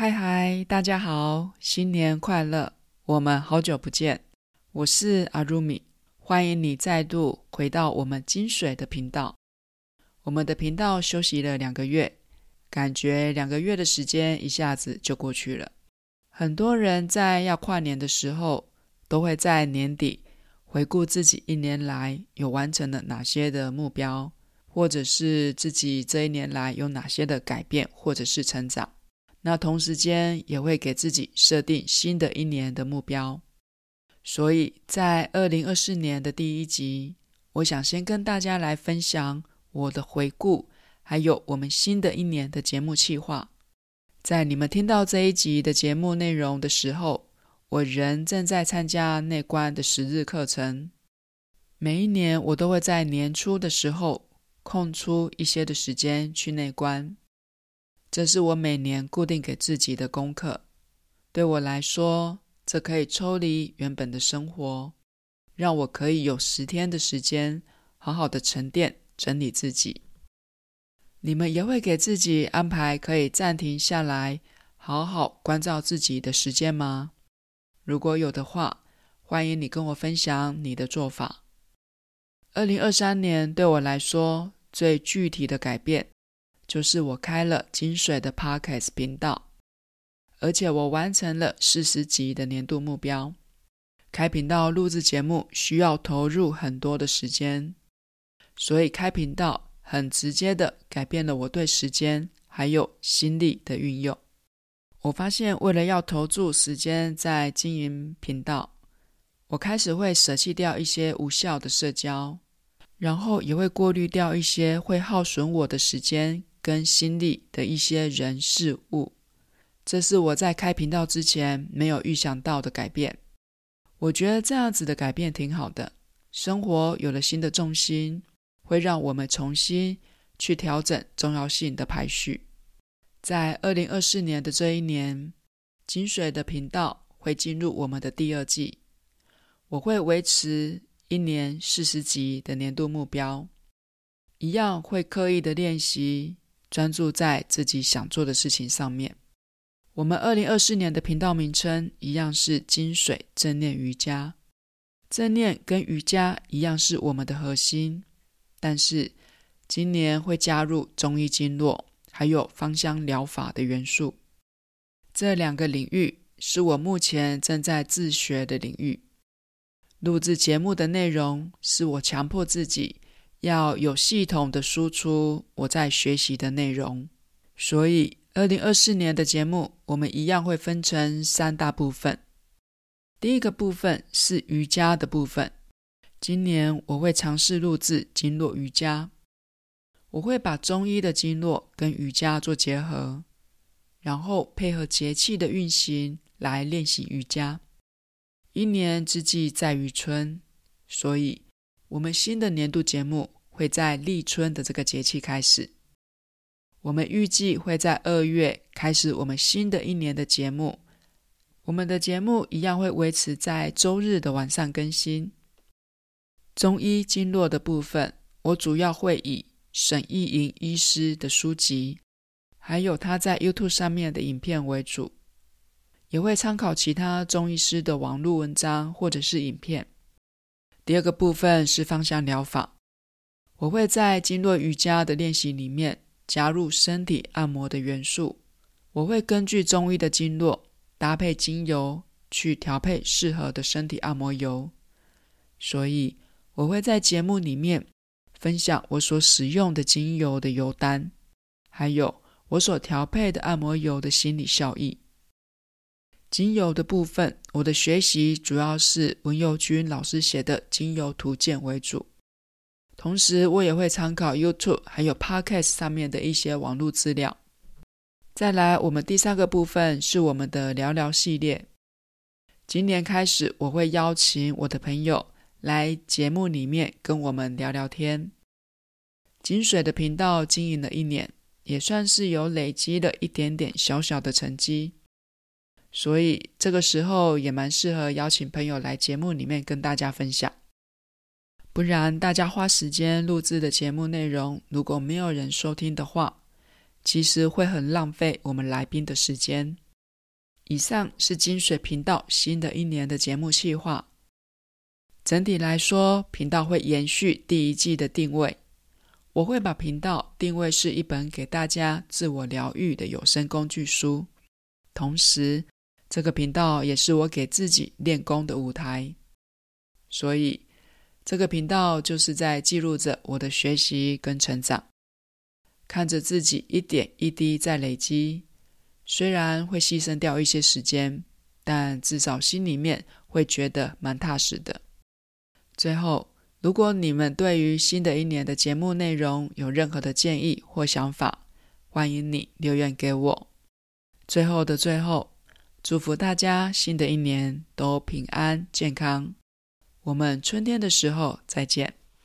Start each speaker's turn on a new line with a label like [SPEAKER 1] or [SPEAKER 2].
[SPEAKER 1] 嗨嗨，大家好，新年快乐！我们好久不见，我是阿如米，欢迎你再度回到我们金水的频道。我们的频道休息了两个月，感觉两个月的时间一下子就过去了。很多人在要跨年的时候，都会在年底回顾自己一年来有完成了哪些的目标，或者是自己这一年来有哪些的改变，或者是成长。那同时间也会给自己设定新的一年的目标，所以在二零二四年的第一集，我想先跟大家来分享我的回顾，还有我们新的一年的节目计划。在你们听到这一集的节目内容的时候，我仍正在参加内观的十日课程。每一年我都会在年初的时候空出一些的时间去内观。这是我每年固定给自己的功课。对我来说，这可以抽离原本的生活，让我可以有十天的时间，好好的沉淀、整理自己。你们也会给自己安排可以暂停下来，好好关照自己的时间吗？如果有的话，欢迎你跟我分享你的做法。二零二三年对我来说，最具体的改变。就是我开了金水的 Podcast 频道，而且我完成了四十集的年度目标。开频道录制节目需要投入很多的时间，所以开频道很直接的改变了我对时间还有心力的运用。我发现，为了要投注时间在经营频道，我开始会舍弃掉一些无效的社交，然后也会过滤掉一些会耗损我的时间。跟心力的一些人事物，这是我在开频道之前没有预想到的改变。我觉得这样子的改变挺好的，生活有了新的重心，会让我们重新去调整重要性的排序。在二零二四年的这一年，金水的频道会进入我们的第二季，我会维持一年四十集的年度目标，一样会刻意的练习。专注在自己想做的事情上面。我们二零二四年的频道名称一样是金水正念瑜伽，正念跟瑜伽一样是我们的核心，但是今年会加入中医经络还有芳香疗法的元素。这两个领域是我目前正在自学的领域。录制节目的内容是我强迫自己。要有系统的输出我在学习的内容，所以二零二四年的节目我们一样会分成三大部分。第一个部分是瑜伽的部分，今年我会尝试录制经络瑜伽，我会把中医的经络跟瑜伽做结合，然后配合节气的运行来练习瑜伽。一年之计在于春，所以。我们新的年度节目会在立春的这个节气开始。我们预计会在二月开始我们新的一年的节目。我们的节目一样会维持在周日的晚上更新。中医经络的部分，我主要会以沈亦莹医师的书籍，还有他在 YouTube 上面的影片为主，也会参考其他中医师的网络文章或者是影片。第二个部分是芳香疗法，我会在经络瑜伽的练习里面加入身体按摩的元素。我会根据中医的经络搭配精油去调配适合的身体按摩油，所以我会在节目里面分享我所使用的精油的油单，还有我所调配的按摩油的心理效益。精油的部分，我的学习主要是文佑君老师写的精油图鉴为主，同时我也会参考 YouTube 还有 Podcast 上面的一些网络资料。再来，我们第三个部分是我们的聊聊系列。今年开始，我会邀请我的朋友来节目里面跟我们聊聊天。金水的频道经营了一年，也算是有累积了一点点小小的成绩。所以这个时候也蛮适合邀请朋友来节目里面跟大家分享，不然大家花时间录制的节目内容，如果没有人收听的话，其实会很浪费我们来宾的时间。以上是金水频道新的一年的节目计划。整体来说，频道会延续第一季的定位。我会把频道定位是一本给大家自我疗愈的有声工具书，同时，这个频道也是我给自己练功的舞台。所以，这个频道就是在记录着我的学习跟成长，看着自己一点一滴在累积。虽然会牺牲掉一些时间，但至少心里面会觉得蛮踏实的。最后，如果你们对于新的一年的节目内容有任何的建议或想法，欢迎你留言给我。最后的最后，祝福大家新的一年都平安健康。我们春天的时候再见。